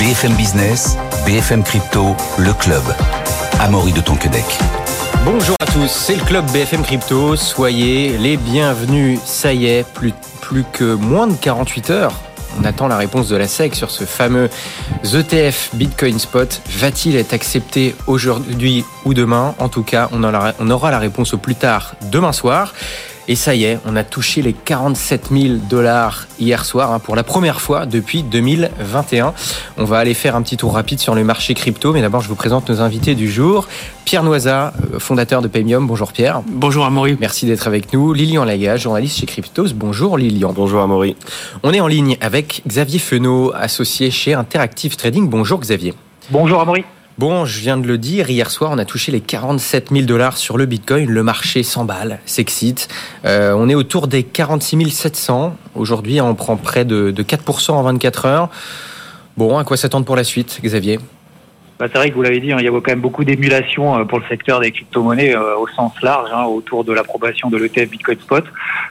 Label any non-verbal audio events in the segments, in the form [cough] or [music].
BFM Business, BFM Crypto, le club. Amaury de Tonquedec. Bonjour à tous, c'est le club BFM Crypto. Soyez les bienvenus. Ça y est, plus, que moins de 48 heures. On attend la réponse de la SEC sur ce fameux ETF Bitcoin Spot. Va-t-il être accepté aujourd'hui ou demain? En tout cas, on aura la réponse au plus tard demain soir. Et ça y est, on a touché les 47 000 dollars hier soir hein, pour la première fois depuis 2021. On va aller faire un petit tour rapide sur le marché crypto, mais d'abord je vous présente nos invités du jour. Pierre Noiza, euh, fondateur de Paymium. Bonjour Pierre. Bonjour Amaury. Merci d'être avec nous. Lilian Lagage, journaliste chez Cryptos. Bonjour Lilian. Bonjour Amaury. On est en ligne avec Xavier Fenot, associé chez Interactive Trading. Bonjour Xavier. Bonjour Amaury. Bon, je viens de le dire, hier soir, on a touché les 47 000 dollars sur le Bitcoin. Le marché s'emballe, s'excite. Euh, on est autour des 46 700. Aujourd'hui, on prend près de, 4% en 24 heures. Bon, à quoi s'attendre pour la suite, Xavier? Bah, c'est vrai que vous l'avez dit, hein, il y a quand même beaucoup d'émulation euh, pour le secteur des crypto-monnaies euh, au sens large hein, autour de l'approbation de l'ETF Bitcoin Spot.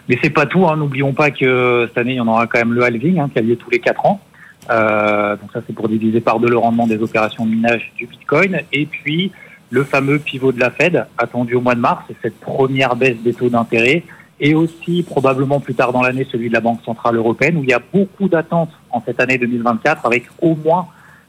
Mais c'est pas tout. Hein. N'oublions pas que cette année, il y en aura quand même le halving qui a lieu tous les 4 ans. Euh, donc ça, c'est pour diviser par deux le rendement des opérations de minage du Bitcoin. Et puis, le fameux pivot de la Fed, attendu au mois de mars, c'est cette première baisse des taux d'intérêt. Et aussi, probablement plus tard dans l'année, celui de la Banque Centrale Européenne, où il y a beaucoup d'attentes en cette année 2024, avec au moins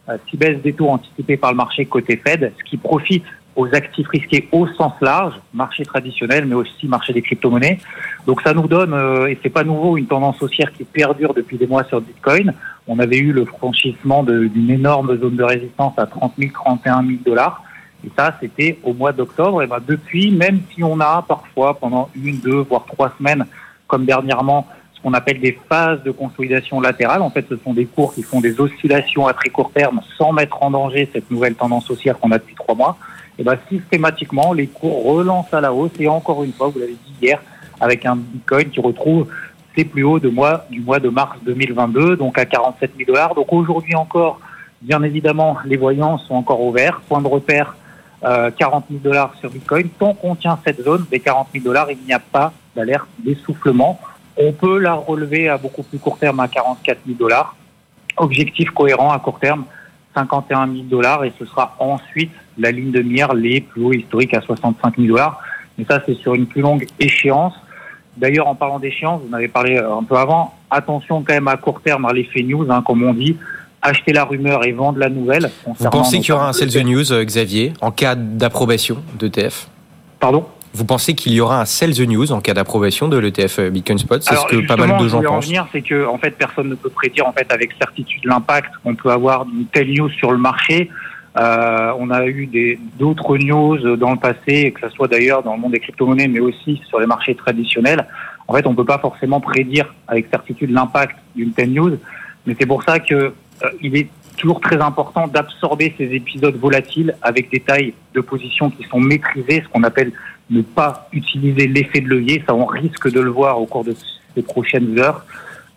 euh, six baisses des taux anticipées par le marché côté Fed, ce qui profite aux actifs risqués au sens large, marché traditionnel, mais aussi marché des crypto-monnaies. Donc ça nous donne, euh, et c'est pas nouveau, une tendance haussière qui perdure depuis des mois sur Bitcoin. On avait eu le franchissement d'une énorme zone de résistance à 30 000, 31 000 dollars. Et ça, c'était au mois d'octobre. Et ben depuis, même si on a parfois pendant une, deux, voire trois semaines, comme dernièrement, ce qu'on appelle des phases de consolidation latérale, en fait, ce sont des cours qui font des oscillations à très court terme sans mettre en danger cette nouvelle tendance haussière qu'on a depuis trois mois. Et ben systématiquement, les cours relancent à la hausse. Et encore une fois, vous l'avez dit hier, avec un Bitcoin qui retrouve ses plus hauts de mois, du mois de mars 2022, donc à 47 000 dollars. Donc aujourd'hui encore, bien évidemment, les voyants sont encore ouverts. Point de repère, euh, 40 000 dollars sur Bitcoin. Tant qu'on tient cette zone des 40 000 dollars, il n'y a pas d'alerte d'essoufflement. On peut la relever à beaucoup plus court terme à 44 000 dollars. Objectif cohérent à court terme, 51 000 dollars et ce sera ensuite la ligne de mire les plus hauts historiques à 65 000 dollars. Mais ça, c'est sur une plus longue échéance. D'ailleurs, en parlant d'échéance, vous en avez parlé euh, un peu avant, attention quand même à court terme à l'effet news, hein, comme on dit, acheter la rumeur et vendre la nouvelle. Vous pensez qu'il y aura un sell the news, euh, Xavier, en cas d'approbation d'ETF Pardon? Vous pensez qu'il y aura un sell the news en cas d'approbation de l'ETF euh, Bitcoin Spot? C'est ce que pas mal de gens pensent. venir, c'est que en fait personne ne peut prédire en fait avec certitude l'impact qu'on peut avoir d'une telle news sur le marché. Euh, on a eu d'autres news dans le passé, que ce soit d'ailleurs dans le monde des crypto-monnaies, mais aussi sur les marchés traditionnels. En fait, on ne peut pas forcément prédire avec certitude l'impact d'une telle news, mais c'est pour ça que euh, il est toujours très important d'absorber ces épisodes volatiles avec des tailles de position qui sont maîtrisées, ce qu'on appelle ne pas utiliser l'effet de levier. Ça, on risque de le voir au cours de ces prochaines heures.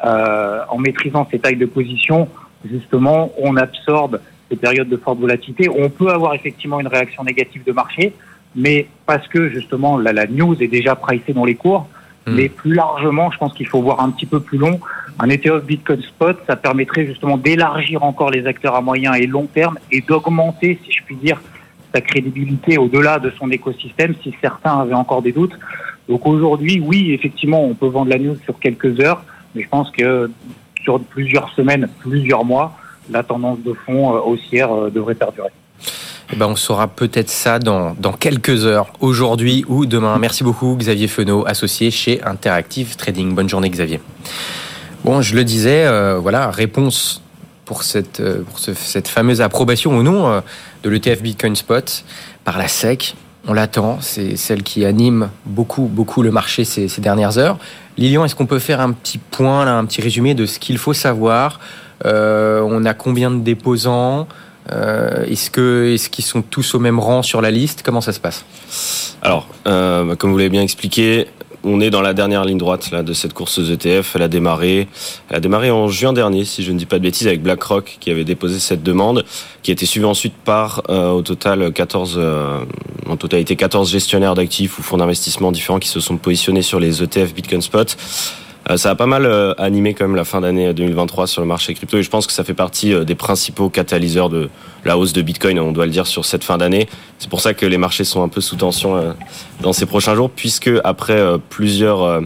Euh, en maîtrisant ces tailles de position, justement, on absorbe ces périodes de forte volatilité, on peut avoir effectivement une réaction négative de marché, mais parce que justement la, la news est déjà pricée dans les cours. Hmm. Mais plus largement, je pense qu'il faut voir un petit peu plus long. Un ETF Bitcoin Spot, ça permettrait justement d'élargir encore les acteurs à moyen et long terme et d'augmenter, si je puis dire, sa crédibilité au-delà de son écosystème si certains avaient encore des doutes. Donc aujourd'hui, oui, effectivement, on peut vendre la news sur quelques heures, mais je pense que sur plusieurs semaines, plusieurs mois, la tendance de fond euh, haussière euh, devrait perdurer. Eh ben, on saura peut-être ça dans, quelques heures, aujourd'hui ou demain. Merci beaucoup Xavier Fenot, associé chez Interactive Trading. Bonne journée Xavier. Bon, je le disais, euh, voilà, réponse pour cette, fameuse approbation ou non de l'ETF Bitcoin Spot par la SEC. On l'attend, c'est celle qui anime beaucoup, beaucoup le marché ces, dernières heures. Lilian, est-ce qu'on peut faire un petit point, un petit résumé de ce qu'il faut savoir on a combien de déposants euh, Est-ce que est-ce qu'ils sont tous au même rang sur la liste? Comment ça se passe? Alors, euh, comme vous l'avez bien expliqué, on est dans la dernière ligne droite là, de cette course aux ETF. Elle a démarré, elle a démarré en juin dernier, si je ne dis pas de bêtises, avec BlackRock qui avait déposé cette demande, qui a été suivie ensuite par au total 14, en totalité 14 gestionnaires d'actifs ou fonds d'investissement différents qui se sont positionnés sur les ETF Bitcoin Spot. Ça a pas mal animé quand même la fin d'année 2023 sur le marché crypto et je pense que ça fait partie des principaux catalyseurs de la hausse de Bitcoin, on doit le dire, sur cette fin d'année. C'est pour ça que les marchés sont un peu sous tension dans ces prochains jours, puisque après plusieurs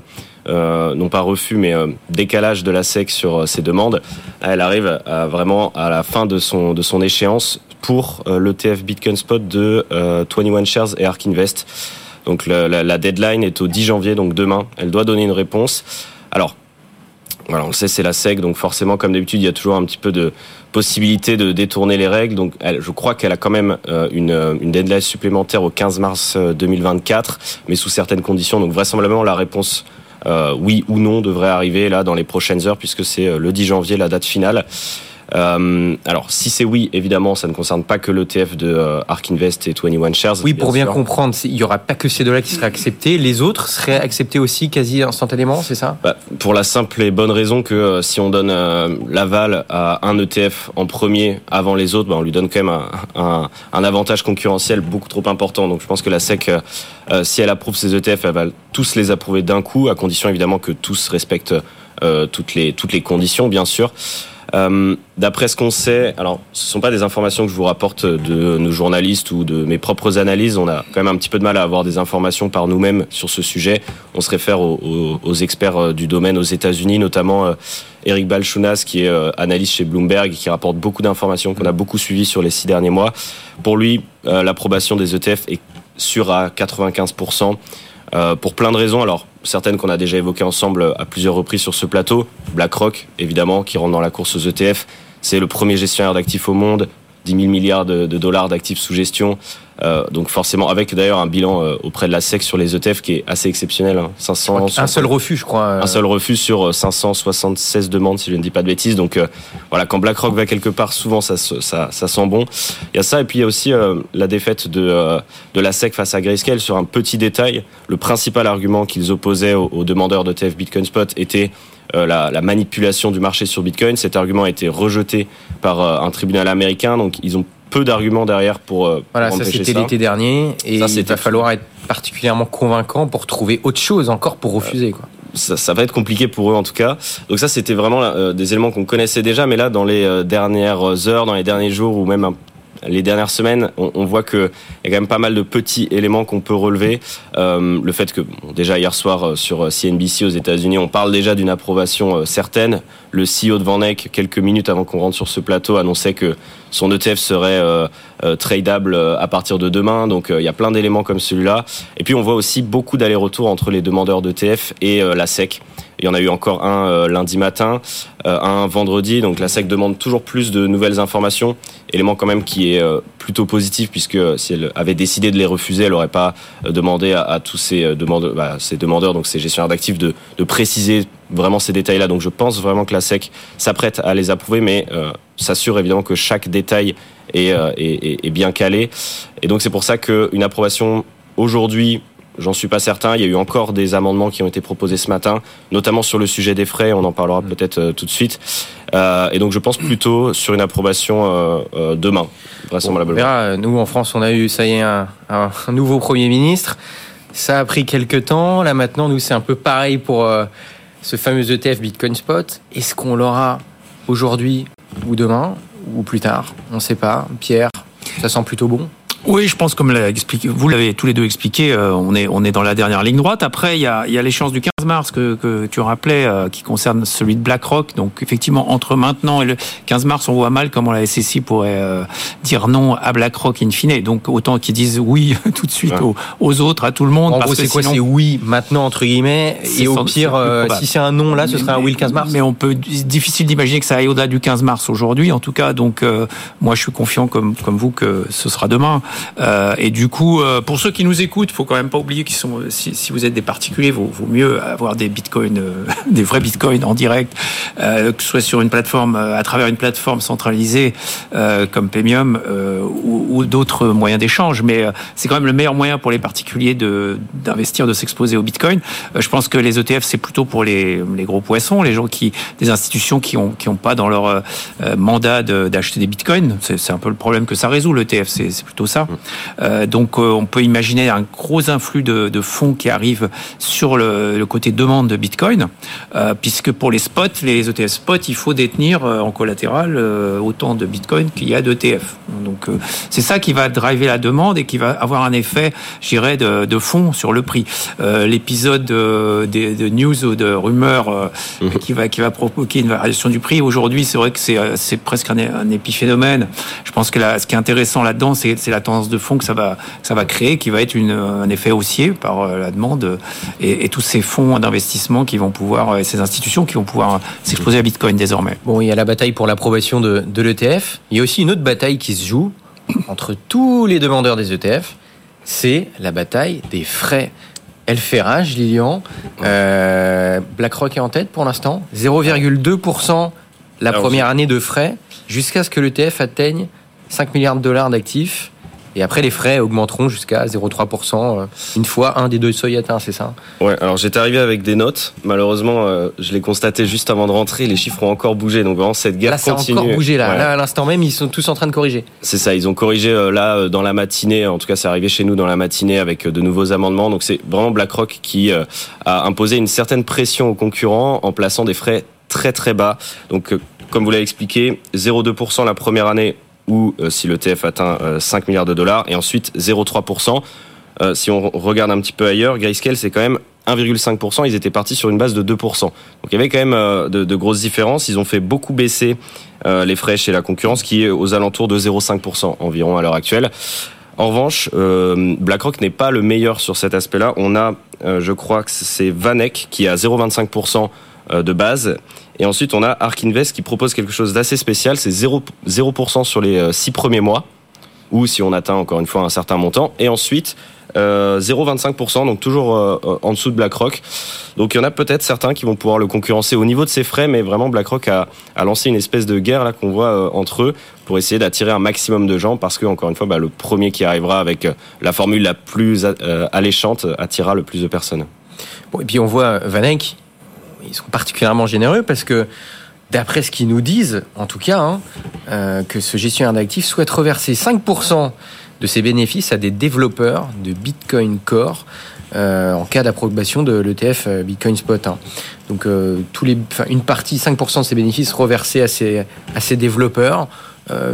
euh, non pas refus, mais euh, décalage de la SEC sur ces demandes, elle arrive à, vraiment à la fin de son, de son échéance pour l'ETF Bitcoin Spot de 21 Shares et Ark Invest. Donc la, deadline est au 10 janvier, donc demain. Elle doit donner une réponse. Alors, voilà, on le sait, c'est la SEC, donc forcément, comme d'habitude, il y a toujours un petit peu de possibilité de détourner les règles. Donc, je crois qu'elle a quand même une, une deadline supplémentaire au 15 mars 2024, mais sous certaines conditions. Donc, vraisemblablement, la réponse euh, oui ou non devrait arriver là dans les prochaines heures puisque c'est euh, le 10 janvier la date finale. Euh, alors, si c'est oui, évidemment, ça ne concerne pas que l'ETF de euh, Ark Invest et 21 Shares. Oui, pour bien, comprendre, il n'y aura pas que ces deux-là qui seraient acceptés. Les autres seraient acceptés aussi quasi instantanément, c'est ça? Bah, Pour la simple et bonne raison que euh, si on donne l'aval à un ETF en premier avant les autres, bah, on lui donne quand même un, un, avantage concurrentiel beaucoup trop important. Donc, je pense que la SEC, si elle approuve ces ETF, elle va tous les approuver d'un coup, à condition évidemment que tous respectent toutes les toutes les conditions, bien sûr. Euh, d'après ce qu'on sait, alors ce sont pas des informations que je vous rapporte de nos journalistes ou de mes propres analyses. On a quand même un petit peu de mal à avoir des informations par nous-mêmes sur ce sujet. On se réfère aux, experts euh, du domaine aux États-Unis, notamment euh, Eric Balchunas, qui est analyste chez Bloomberg, qui rapporte beaucoup d'informations qu'on a beaucoup suivies sur les six derniers mois. Pour lui, l'approbation des ETF est sûre à 95% pour plein de raisons. Alors, certaines qu'on a déjà évoquées ensemble à plusieurs reprises sur ce plateau. BlackRock, évidemment, qui rentre dans la course aux ETF. C'est le premier gestionnaire d'actifs au monde, 10 000 milliards de, dollars d'actifs sous gestion. Euh, donc forcément, avec d'ailleurs un bilan euh, auprès de la SEC sur les ETF qui est assez exceptionnel. Hein. 500, un seul refus, je crois. Un seul refus sur 576 euh, demandes, si je ne dis pas de bêtises. Donc voilà, quand BlackRock va quelque part, souvent ça, ça, ça sent bon. Il y a ça, et puis il y a aussi la défaite de, de la SEC face à Grayscale sur un petit détail. Le principal argument qu'ils opposaient aux, aux demandeurs d'ETF Bitcoin Spot était euh, la, la, manipulation du marché sur Bitcoin. Cet argument a été rejeté par euh, un tribunal américain, donc ils ont peu d'arguments derrière pour, euh, voilà, ça. C'était l'été dernier, et ça, il va falloir être particulièrement convaincant pour trouver autre chose encore pour refuser. Quoi. Ça, ça, va être compliqué pour eux en tout cas. Donc ça, c'était vraiment des éléments qu'on connaissait déjà, mais là, dans les dernières heures, dans les derniers jours, ou même un les dernières semaines, on, on voit qu'il y a quand même pas mal de petits éléments qu'on peut relever. Euh, le fait que, déjà hier soir euh, sur CNBC aux États-Unis, on parle déjà d'une approbation euh, certaine. Le CEO de Van Eyck, quelques minutes avant qu'on rentre sur ce plateau, annonçait que son ETF serait euh, tradable à partir de demain. Donc il y a plein d'éléments comme celui-là. Et puis on voit aussi beaucoup d'allers-retours entre les demandeurs d'ETF et la SEC. Il y en a eu encore un euh, lundi matin, euh, un vendredi. Donc la SEC demande toujours plus de nouvelles informations. Élément quand même qui est euh, plutôt positif puisque si elle avait décidé de les refuser, elle n'aurait pas demandé à, tous ces demandeurs, bah, ces demandeurs, donc ces gestionnaires d'actifs, de, préciser vraiment ces détails-là. Donc je pense vraiment que la SEC s'apprête à les approuver, mais s'assure évidemment que chaque détail est, est, est bien calé. Et donc c'est pour ça qu'une approbation aujourd'hui J'en suis pas certain. Il y a eu encore des amendements qui ont été proposés ce matin, notamment sur le sujet des frais. On en parlera mm. peut-être euh, tout de suite. Euh, et donc, je pense plutôt sur une approbation euh, demain, vraisemblablement. on verra. Nous, en France, on a eu, ça y est, un, un, nouveau Premier ministre. Ça a pris quelques temps. Là, maintenant, nous, c'est un peu pareil pour ce fameux ETF Bitcoin Spot. Est-ce qu'on l'aura aujourd'hui ou demain ou plus tard? On ne sait pas. Pierre, ça sent plutôt bon? Oui, je pense comme expliqué, vous l'avez tous les deux expliqué, euh, on est on est dans la dernière ligne droite. Après, il y a, il y a l'échéance du 15 mars que, que tu rappelais, euh, qui concerne celui de BlackRock. Donc effectivement, entre maintenant et le 15 mars, on voit mal comment la SSI pourrait euh, dire non à BlackRock in fine. Donc autant qu'ils disent oui [laughs] tout de suite aux, autres, à tout le monde. En gros, c'est quoi C'est oui maintenant entre guillemets, et au pire, si c'est un non là, ce serait un oui le 15 mars. Mais on peut difficile d'imaginer que ça aille au-delà du 15 mars aujourd'hui. En tout cas, donc moi je suis confiant comme comme vous que ce sera demain. Euh, et du coup, euh, pour ceux qui nous écoutent, faut quand même pas oublier qu'ils sont, si, si, vous êtes des particuliers, vaut, vaut mieux avoir des bitcoins, euh, [laughs] des vrais bitcoins en direct, que ce soit sur une plateforme, à travers une plateforme centralisée comme Paymium ou, d'autres moyens d'échange. Mais c'est quand même le meilleur moyen pour les particuliers de d'investir, de s'exposer au bitcoin. je pense que les ETF c'est plutôt pour les, les gros poissons, les gens qui, des institutions qui ont qui ont pas dans leur mandat d'acheter des bitcoins. C'est un peu le problème que ça résout l'ETF, c'est plutôt ça. Euh, donc euh, on peut imaginer un gros influx de, fonds qui arrivent sur le, côté demande de Bitcoin, puisque pour les spots, les ETF spots, il faut détenir en collatéral autant de Bitcoin qu'il y a d'ETF. Donc c'est ça qui va driver la demande et qui va avoir un effet, j'irais, de, de fond sur le prix. L'épisode de, de, news ou de rumeurs mhm. qui va qui va provoquer une variation du prix aujourd'hui, c'est vrai que c'est presque un, un épiphénomène. Je pense que là, ce qui est intéressant là-dedans, c'est la tendance de fond que ça va ça va créer, qui va être une, un effet haussier par euh, la demande et, et tous ces fonds d'investissement qui vont pouvoir, et ces institutions qui vont pouvoir s'exposer à Bitcoin désormais. Bon, il y a la bataille pour l'approbation de, de l'ETF. Il y a aussi une autre bataille qui se joue entre tous les demandeurs des ETF. C'est la bataille des frais. Elferage, Lilian, euh, BlackRock est en tête pour l'instant. 0,2% la première année de frais jusqu'à ce que l'ETF atteigne 5 milliards de dollars d'actifs. Et après, les frais augmenteront jusqu'à 0,3% euh, une fois un des deux seuils atteints, c'est ça Ouais, alors j'étais arrivé avec des notes. Malheureusement, euh, je l'ai constaté juste avant de rentrer. Les chiffres ont encore bougé. Donc vraiment, cette guerre là, ça continue. a encore bougé, là. Là, à l'instant même, ils sont tous en train de corriger. C'est ça, ils ont corrigé euh, là dans la matinée. En tout cas, c'est arrivé chez nous dans la matinée avec de nouveaux amendements. Donc c'est vraiment BlackRock qui a imposé une certaine pression aux concurrents en plaçant des frais très très bas. Donc comme vous l'avez expliqué, 0,2% la première année ou euh, si l'ETF atteint 5 euh, milliards de dollars, et ensuite 0,3%. Euh, si on regarde un petit peu ailleurs, Grayscale, c'est quand même 1,5%, ils étaient partis sur une base de 2%. Donc il y avait quand même de, grosses différences. Ils ont fait beaucoup baisser les frais chez la concurrence, qui est aux alentours de 0,5% environ à l'heure actuelle. En revanche, BlackRock n'est pas le meilleur sur cet aspect-là. On a, je crois que c'est Vanek qui a 0,25% de base et ensuite, on a Ark Invest qui propose quelque chose d'assez spécial. C'est 0%, sur les 6 euh, premiers mois, ou si on atteint encore une fois un certain montant. Et ensuite, 0,25%, euh, donc toujours euh, en dessous de BlackRock. Donc il y en a peut-être certains qui vont pouvoir le concurrencer au niveau de ses frais, mais vraiment BlackRock a, lancé une espèce de guerre là qu'on voit entre eux pour essayer d'attirer un maximum de gens parce que encore une fois, bah, le premier qui arrivera avec la formule la plus alléchante attirera le plus de personnes. Bon, et puis on voit Vanek ils sont particulièrement généreux parce que d'après ce qu'ils nous disent, en tout cas, hein, euh, que ce gestionnaire d'actifs souhaite reverser 5% de ses bénéfices à des développeurs de Bitcoin Core euh, en cas d'approbation de l'ETF euh, Bitcoin Spot. Hein. Donc une partie, 5% de ses bénéfices reversés à ces développeurs.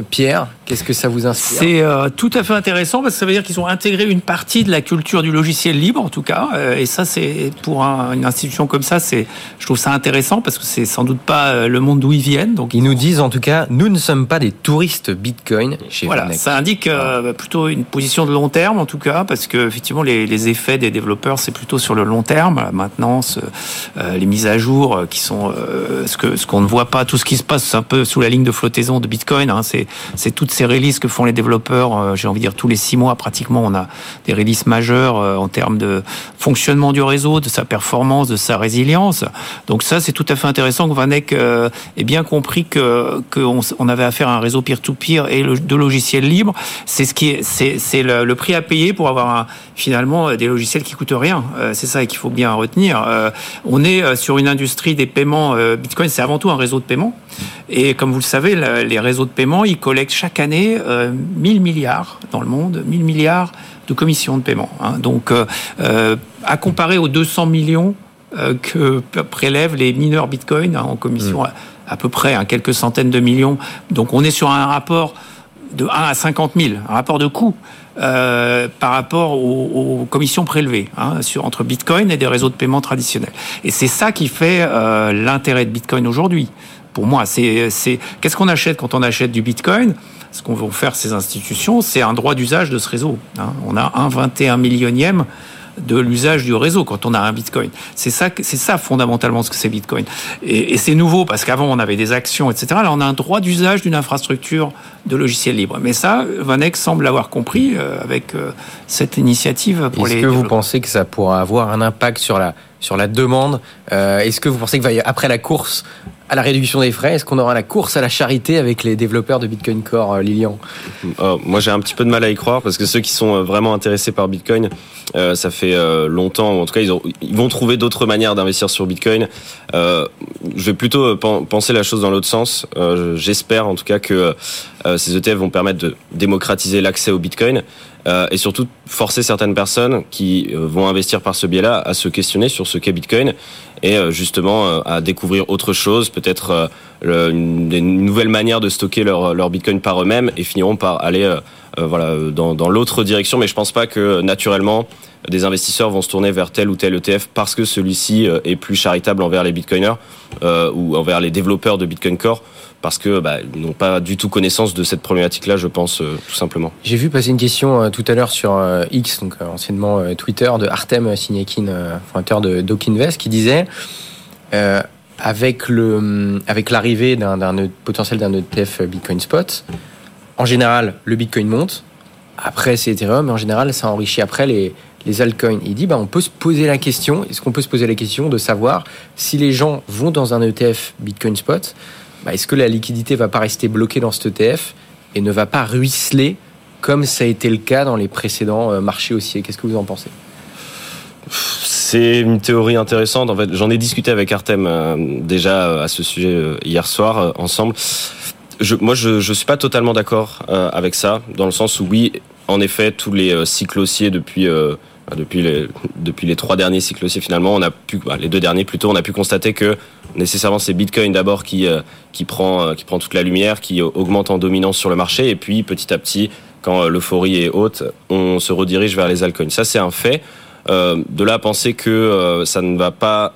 Pierre, Qu'est-ce que ça vous inspire C'est euh, tout à fait intéressant parce que ça veut dire qu'ils ont intégré une partie de la culture du logiciel libre, en tout cas. Euh, et ça, c'est pour une institution comme ça, c'est, je trouve ça intéressant parce que c'est sans doute pas euh, le monde d'où ils viennent. Donc ils nous disent en tout cas, nous ne sommes pas des touristes Bitcoin chez Voilà, ça indique plutôt une position de long terme, en tout cas, parce que effectivement les, les effets des développeurs, c'est plutôt sur le long terme, la maintenance, les mises à jour, qui sont ce que ce qu'on ne voit pas, tout ce qui se passe un peu sous la ligne de flottaison de Bitcoin. Hein, c'est toutes ces releases que font les développeurs, euh, j'ai envie de dire tous les six mois pratiquement, on a des releases majeures euh, en termes de fonctionnement du réseau, de sa performance, de sa résilience. Donc ça, c'est tout à fait intéressant que Vanek euh, ait bien compris que qu'on on avait affaire à un réseau peer-to-peer et de logiciels libres. C'est ce qui est, c'est le, le, prix à payer pour avoir finalement des logiciels qui coûtent rien. c'est ça qu'il faut bien retenir. on est sur une industrie des paiements. Bitcoin, c'est avant tout un réseau de paiement. Et comme vous le savez, les réseaux de paiement, ils collectent chaque année 1000 euh, milliards dans le monde, 1000 milliards de commissions de paiement. Hein. Donc, euh, euh, à comparer aux 200 millions que prélèvent les mineurs Bitcoin hein, en commission, mm. à, peu près hein, quelques centaines de millions. Donc, on est sur un rapport de 1 à 50 000, un rapport de coût. par rapport aux, commissions prélevées sur, entre Bitcoin et des réseaux de paiement traditionnels. Et c'est ça qui fait l'intérêt de Bitcoin aujourd'hui. Pour moi, c'est qu'est-ce qu'on achète quand on achète du Bitcoin? Ce qu'on veut faire ces institutions, c'est un droit d'usage de ce réseau. Hein. On a un 21 millionième de l'usage du réseau quand on a un Bitcoin. C'est ça, c'est ça fondamentalement ce que c'est Bitcoin. Et, c'est nouveau parce qu'avant on avait des actions, etc. Là on a un droit d'usage d'une infrastructure de logiciels libres. Mais ça, Vanek semble l'avoir compris euh, avec euh, cette initiative pour les. Est-ce que vous pensez que ça pourra avoir un impact sur la sur la demande euh, Est-ce que vous pensez que après la course à la réduction des frais Est-ce qu'on aura la course à la charité avec les développeurs de Bitcoin Core, euh, Lilian oh, Moi, j'ai un petit peu de mal à y croire parce que ceux qui sont euh, vraiment intéressés par Bitcoin, euh, ça fait longtemps, en tout cas, ils, ils vont trouver d'autres manières d'investir sur Bitcoin. je vais plutôt penser la chose dans l'autre sens. J'espère en tout cas que ces ETF vont permettre de démocratiser l'accès au Bitcoin. Euh, et surtout forcer certaines personnes qui euh, vont investir par ce biais-là à se questionner sur ce qu'est Bitcoin et euh, justement à découvrir autre chose, peut-être une, nouvelle manière de stocker leur, Bitcoin par eux-mêmes et finiront par aller voilà dans, dans l'autre direction. Mais je pense pas que naturellement des investisseurs vont se tourner vers tel ou tel ETF parce que celui-ci est plus charitable envers les Bitcoiners ou envers les développeurs de Bitcoin Core parce que bah, n'ont pas du tout connaissance de cette problématique-là, je pense, euh, tout simplement. J'ai vu passer une question euh, tout à l'heure sur euh, X, donc anciennement Twitter, de Artem Signakin, fondateur de Dokinvest, qui disait avec le hum, avec l'arrivée d'un potentiel d'un ETF Bitcoin Spot, en général, le Bitcoin monte. Après, c'est Ethereum, mais en général, ça enrichit après les, les altcoins. Il dit, bah, on peut se poser la question, est-ce qu'on peut se poser la question de savoir si les gens vont dans un ETF Bitcoin Spot, bah, est-ce que la liquidité va pas rester bloquée dans cet ETF et ne va pas ruisseler comme ça a été le cas dans les précédents euh, marchés haussiers? Qu'est-ce que vous en pensez? C'est une théorie intéressante. En fait, j'en ai discuté avec Artem euh, déjà euh, à ce sujet hier soir ensemble. Moi, je, je suis pas totalement d'accord avec ça, dans le sens où oui, en effet, tous les cycles haussiers depuis depuis les, depuis les trois derniers cycles haussiers finalement, on a pu, bah, les deux derniers plutôt, on a pu constater que nécessairement c'est Bitcoin d'abord qui euh, qui prend euh, qui prend toute la lumière, qui augmente en dominance sur le marché, et puis petit à petit, quand euh, l'euphorie est haute, on se redirige vers les altcoins. Ça c'est un fait. de là à penser que ça ne va pas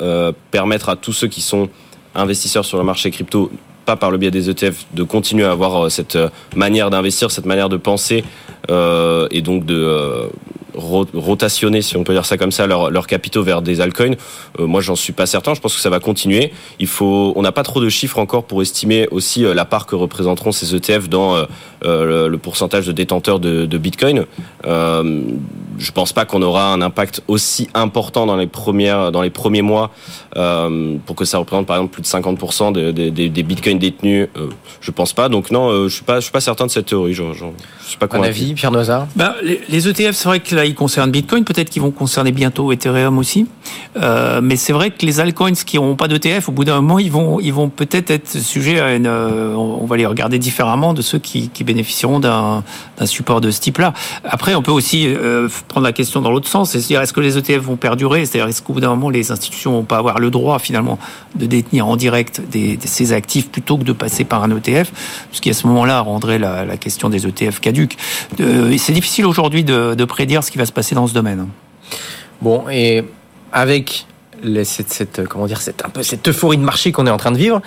permettre à tous ceux qui sont investisseurs sur le marché crypto pas par le biais des ETF, de continuer à avoir cette manière d'investir, cette manière de penser et donc de rotationner, si on peut dire ça comme ça, leurs capitaux vers des altcoins. Euh, moi, j'en suis pas certain. Je pense que ça va continuer. Il faut, on n'a pas trop de chiffres encore pour estimer aussi euh, la part que représenteront ces ETF dans euh, le, pourcentage de détenteurs de, de Bitcoin. Euh, je pense pas qu'on aura un impact aussi important dans les premières, dans les premiers mois euh, pour que ça représente par exemple plus de 50% des, des, des bitcoins détenus. Euh, je pense pas. Donc non, je suis pas, je suis pas certain de cette théorie. Je, je, je suis pas convaincu. Un avis, Pierre Noisard? Ben, les, les, ETF, c'est vrai que ils concernent Bitcoin. Peut-être qu'ils vont concerner bientôt Ethereum aussi. mais c'est vrai que les altcoins qui n'ont pas d'ETF, au bout d'un moment, ils vont, ils vont peut-être être sujets à une. on va les regarder différemment de ceux qui, bénéficieront d'un support de ce type-là. Après, on peut aussi euh, prendre la question dans l'autre sens, c'est-à-dire est-ce que les ETF vont perdurer? C'est-à-dire est-ce qu'au bout d'un moment, les institutions vont pas avoir le droit finalement de détenir en direct ces actifs plutôt que de passer par un ETF, ce qui à ce moment-là rendrait la, question des ETF caduques. Euh, c'est difficile aujourd'hui de, de prédire ce qui va se passer dans ce domaine. Bon, et avec les, cette, cette, comment dire, cette, un peu cette euphorie de marché qu'on est en train de vivre,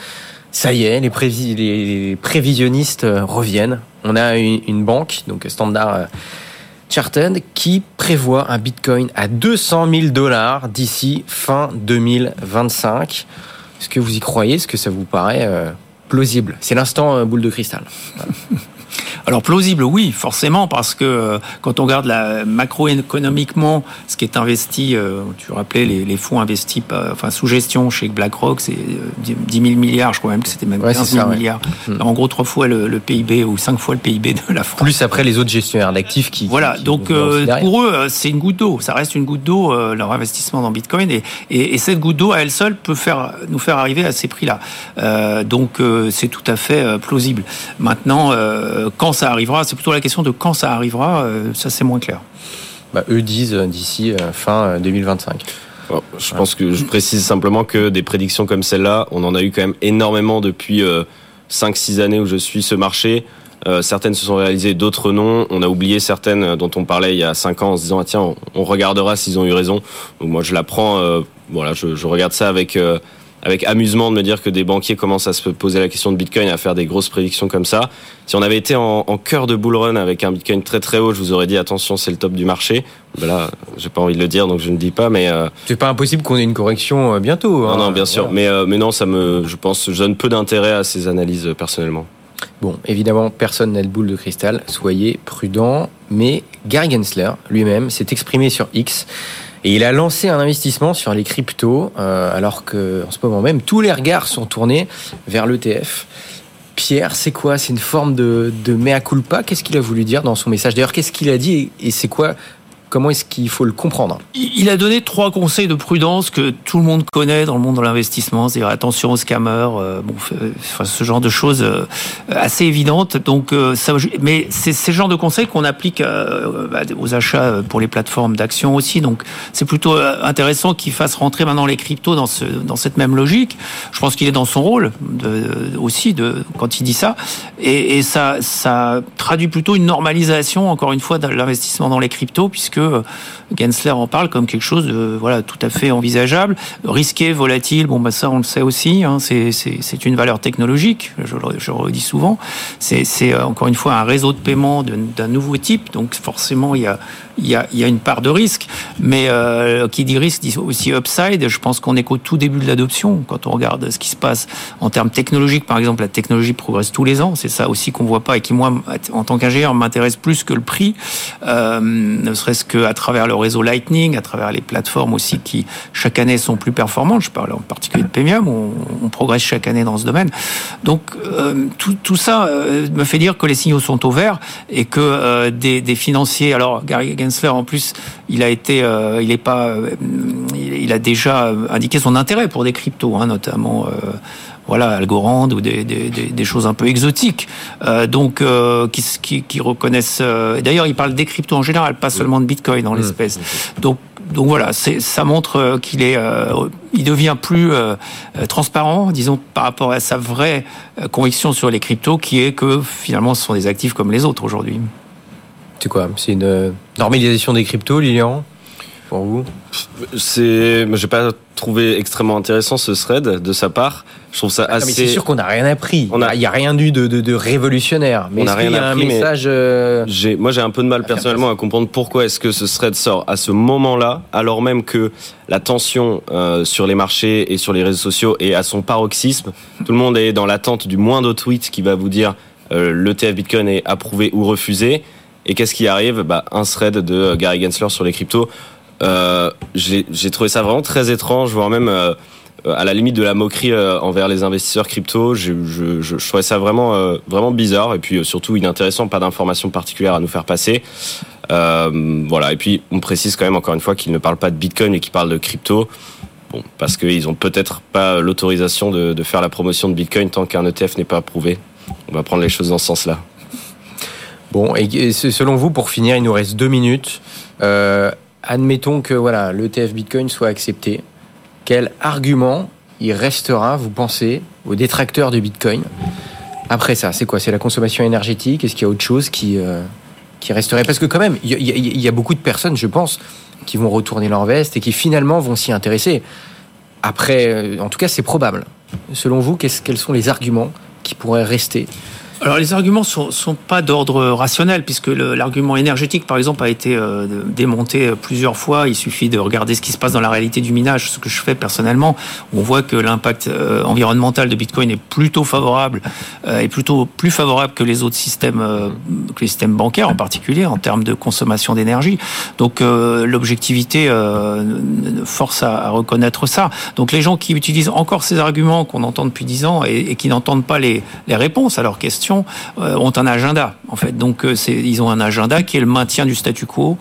ça y est, les, prévis, les prévisionnistes euh, reviennent. On a une, une banque, donc Standard euh, Chartered, qui prévoit un Bitcoin à 200 000 dollars d'ici fin 2025. Est-ce que vous y croyez? Est-ce que ça vous paraît euh, plausible? C'est l'instant boule de cristal. Voilà. [laughs] Alors plausible, oui, forcément, parce que euh, quand on regarde la macroéconomiquement, ce qui est investi, euh, tu rappelais les, les fonds investis, enfin sous gestion chez BlackRock, c'est 10 euh, 000 milliards, je crois même que c'était même 15 000 ouais. milliards. Ouais. En gros, trois fois le, le, PIB ou cinq fois le PIB de la France. Plus après les autres gestionnaires d'actifs qui. Voilà, qui, donc euh, pour eux, c'est une goutte d'eau. Ça reste une goutte d'eau euh, leur investissement dans Bitcoin et, et, et cette goutte d'eau à elle seule peut faire nous faire arriver à ces prix-là. donc c'est tout à fait plausible. Maintenant, quand ça arrivera, c'est plutôt la question de quand ça arrivera, euh, ça c'est moins clair. Bah, eux disent euh, d'ici euh, fin 2025. Bon, je pense que je précise simplement que des prédictions comme celle-là, on en a eu quand même énormément depuis 5-6 années où je suis ce marché. Euh, certaines se sont réalisées, d'autres non. On a oublié certaines dont on parlait il y a 5 ans en se disant ah, tiens, on, on regardera s'ils ont eu raison. Donc moi je la prends, euh, voilà, je, je, regarde ça avec euh, avec amusement de me dire que des banquiers commencent à se poser la question de Bitcoin, à faire des grosses prédictions comme ça. Si on avait été en, en cœur de bull run avec un Bitcoin très très haut, je vous aurais dit attention, c'est le top du marché. Ben là, j'ai pas envie de le dire, donc je ne dis pas, mais euh... c'est pas impossible qu'on ait une correction euh, bientôt. Hein. Non, non, bien sûr, voilà. mais euh, mais non, ça me, je pense, je donne peu d'intérêt à ces analyses euh, personnellement. Bon, évidemment, personne n'a de boule de cristal, soyez prudents, mais Gary Gensler lui-même s'est exprimé sur X et il a lancé un investissement sur les cryptos, euh, alors que en ce moment même, tous les regards sont tournés vers l'ETF. Pierre, c'est quoi? C'est une forme de, de mea culpa? Qu'est-ce qu'il a voulu dire dans son message? D'ailleurs, qu'est-ce qu'il a dit? Et c'est quoi Comment est-ce qu'il faut le comprendre? Il a donné trois conseils de prudence que tout le monde connaît dans le monde de l'investissement, c'est-à-dire attention aux scammers, euh, bon, ce genre de choses euh, assez évidentes. Donc, euh, mais c'est ce genre de conseils qu'on applique bah, aux achats pour les plateformes d'actions aussi. Donc, c'est plutôt intéressant qu'il fasse rentrer maintenant les cryptos dans, ce, dans cette même logique. Je pense qu'il est dans son rôle aussi de quand il dit ça, et, et ça, ça traduit plutôt une normalisation, encore une fois, de l'investissement dans les cryptos, puisque Gensler en parle comme quelque chose de voilà tout à fait envisageable, risqué, volatile. Bon, bah ça, on le sait aussi. Hein, c'est une valeur technologique. Je, le redis souvent. C'est euh, encore une fois un réseau de paiement d'un nouveau type. Donc forcément, il y a il y a, il y a une part de risque. Mais euh, qui dit risque dit aussi upside. Je pense qu'on est qu'au tout début de l'adoption. Quand on regarde ce qui se passe en termes technologiques, par exemple, la technologie progresse tous les ans. C'est ça aussi qu'on voit pas et qui moi, en tant qu'ingénieur, m'intéresse plus que le prix. Euh, ne serait-ce qu'à travers le réseau Lightning, à travers les plateformes aussi qui chaque année sont plus performantes. Je parle en particulier de Premium. On, progresse chaque année dans ce domaine. Donc euh, tout, ça euh, me fait dire que les signaux sont au vert et que euh, des, financiers. Alors Gary Gensler en plus, il a été, il est pas, il, a déjà indiqué son intérêt pour des cryptos, hein, notamment voilà, Algorand ou des, des, des, choses un peu exotiques, euh, donc euh, qui, qui, qui, reconnaissent. Euh, D'ailleurs, il parle des cryptos en général, pas seulement de Bitcoin dans l'espèce. Donc, donc voilà, ça montre qu'il est, euh, il devient plus euh, transparent, disons, par rapport à sa vraie conviction sur les cryptos, qui est que finalement, ce sont des actifs comme les autres aujourd'hui. C'est quoi C'est une normalisation des cryptos, Lilian? Pour vous C'est, j'ai pas trouvé extrêmement intéressant ce thread de sa part. Je trouve ça assez. Ah, c'est sûr qu'on n'a rien appris. Il n'y a... a... rien eu de, de, de révolutionnaire. Mais on n'a rien y a appris. Un message. Euh... J'ai, moi, j'ai un peu de mal personnellement à comprendre pourquoi est-ce que ce thread sort à ce moment-là, alors même que la tension euh, sur les marchés et sur les réseaux sociaux est à son paroxysme. Tout le monde est dans l'attente du moindre tweet qui va vous dire euh, l'ETF Bitcoin est approuvé ou refusé. Et qu'est-ce qui arrive? Bah, Un thread de Gary Gensler sur les cryptos. Euh, j'ai trouvé ça vraiment très étrange, voire même euh, à la limite de la moquerie euh, envers les investisseurs crypto. Je, trouvais ça vraiment, euh, vraiment bizarre et puis surtout inintéressant, pas d'informations particulières à nous faire passer. voilà, et puis on précise quand même encore une fois qu'il ne parle pas de Bitcoin mais qu'il parle de crypto. Parce qu'ils ont peut-être pas l'autorisation de, de faire la promotion de Bitcoin tant qu'un ETF n'est pas approuvé. On va prendre les choses dans ce sens-là. Bon, et selon vous, pour finir, il nous reste deux minutes. Admettons que voilà, l'ETF Bitcoin soit accepté. Quel argument il restera, vous pensez, aux détracteurs de Bitcoin? Après ça, c'est quoi? C'est la consommation énergétique? Est-ce qu'il y a autre chose qui, euh, qui resterait? Parce que quand même, il y, a beaucoup de personnes, je pense, qui vont retourner leur veste et qui finalement vont s'y intéresser. Après, euh, en tout cas, c'est probable. Selon vous, quels sont les arguments qui pourraient rester alors les arguments sont, sont pas d'ordre rationnel puisque l'argument énergétique par exemple a été euh, démonté plusieurs fois. Il suffit de regarder ce qui se passe dans la réalité du minage, ce que je fais personnellement. On voit que l'impact euh, environnemental de Bitcoin est plutôt favorable, euh, est plutôt plus favorable que les autres systèmes, euh, que les systèmes bancaires en particulier en termes de consommation d'énergie. Donc euh, l'objectivité euh, force à, à, reconnaître ça. Donc les gens qui utilisent encore ces arguments qu'on entend depuis dix ans et, et qui n'entendent pas les, les réponses à leurs questions euh, ont un agenda, en fait. Donc, euh, ils ont un agenda qui est le maintien du statu quo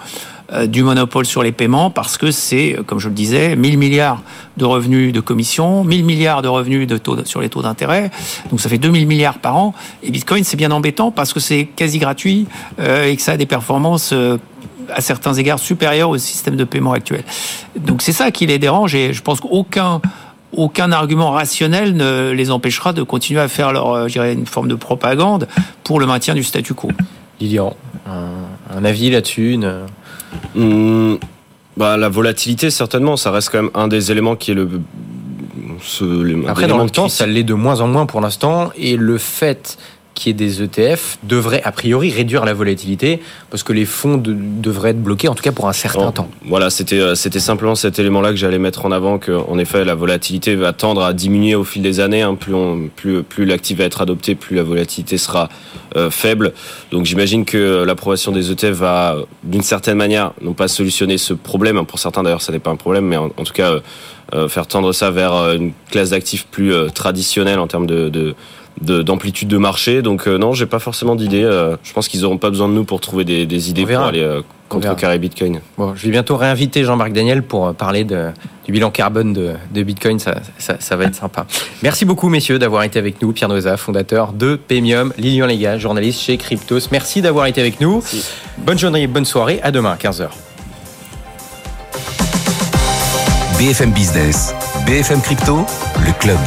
euh, du monopole sur les paiements parce que c'est, comme je le disais, 1000 milliards de revenus de commission, 1000 milliards de revenus de taux, sur les taux d'intérêt. Donc ça fait 2000 milliards par an. Et Bitcoin, c'est bien embêtant parce que c'est quasi gratuit et que ça a des performances à certains égards supérieures au système de paiement actuel. Donc c'est ça qui les dérange et je pense qu'aucun aucun argument rationnel ne les empêchera de continuer à faire leur, euh, je dirais, une forme de propagande pour le maintien du statu quo. Lilian, un, un avis là-dessus une... mmh, bah, La volatilité, certainement, ça reste quand même un des éléments qui est le. Ce, Après, dans le temps, ça l'est de moins en moins pour l'instant, et le fait qui est des ETF devrait a priori réduire la volatilité parce que les fonds de, devraient être bloqués en tout cas pour un certain bon, temps. Voilà, c'était euh, c'était simplement cet élément-là que j'allais mettre en avant que en effet la volatilité va tendre à diminuer au fil des années. Hein, plus on, plus plus l'actif va être adopté, plus la volatilité sera euh, faible. Donc j'imagine que l'approbation des ETF va d'une certaine manière non pas solutionner ce problème. Hein, pour certains d'ailleurs, ça n'est pas un problème, mais en, en tout cas euh, faire tendre ça vers une classe d'actifs plus euh, traditionnelle en termes de, de d'amplitude de, marché. Donc non, j'ai pas forcément d'idée. je pense qu'ils n'auront pas besoin de nous pour trouver des, des idées pour aller contrecarrer Bitcoin. Bon, je vais bientôt réinviter Jean-Marc Daniel pour parler de, du bilan carbone de, de Bitcoin. Ça, ça, ça, va être sympa. Merci beaucoup, messieurs, d'avoir été avec nous. Pierre Noza, fondateur de Pemium, Lilian Léga, journaliste chez Cryptos. Merci d'avoir été avec nous. Bonne journée, bonne soirée. À demain, 15h. BFM Business, BFM Crypto, le club.